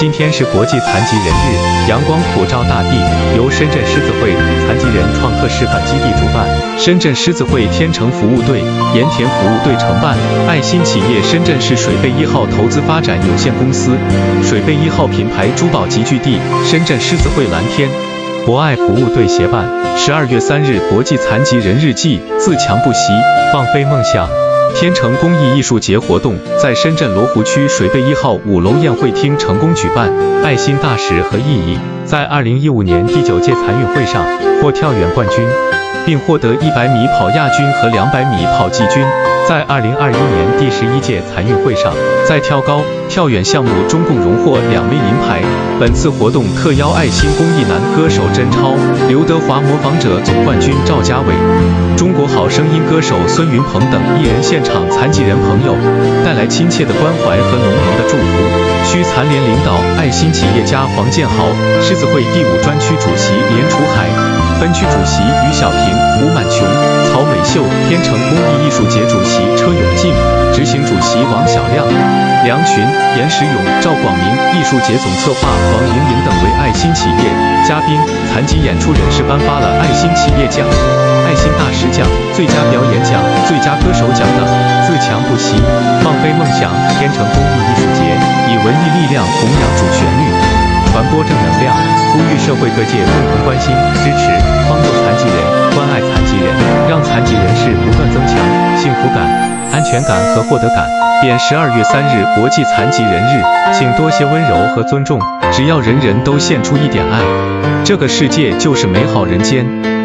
今天是国际残疾人日，阳光普照大地，由深圳狮子会残疾人创客示范基地主办，深圳狮子会天成服务队、盐田服务队承办，爱心企业深圳市水贝一号投资发展有限公司、水贝一号品牌珠宝集聚地、深圳狮子会蓝天博爱服务队协办。十二月三日国际残疾人日暨自强不息，放飞梦想。天成公益艺术节活动在深圳罗湖区水贝一号五楼宴会厅成功举办，爱心大使和意义在二零一五年第九届残运会上获跳远冠军，并获得一百米跑亚军和两百米跑季军。在二零二一年第十一届残运会上，在跳高、跳远项目中共荣获两枚银牌。本次活动特邀爱心公益男歌手甄超、刘德华模仿者总冠军赵家伟、中国好声音歌手孙云鹏等艺人现场残疾人朋友，带来亲切的关怀和浓浓的祝福。区残联领导、爱心企业家黄建豪、狮子会第五专区主席、区主席于小平、吴满琼、曹美秀、天成公益艺术节主席车永进、执行主席王小亮、梁群、严石勇、赵广明，艺术节总策划王莹莹等为爱心企业嘉宾、残疾演出人士颁发了爱心企业奖、爱心大使奖、最佳表演奖、最佳歌手奖等。自强不息，放飞梦想，天成公益艺术节以文艺力量弘扬主旋律，传播正能量，呼吁社会各界共同关心、支持、帮助残疾人，关爱残疾人，让残疾人士不断增强幸福感、安全感和获得感。点十二月三日国际残疾人日，请多些温柔和尊重，只要人人都献出一点爱，这个世界就是美好人间。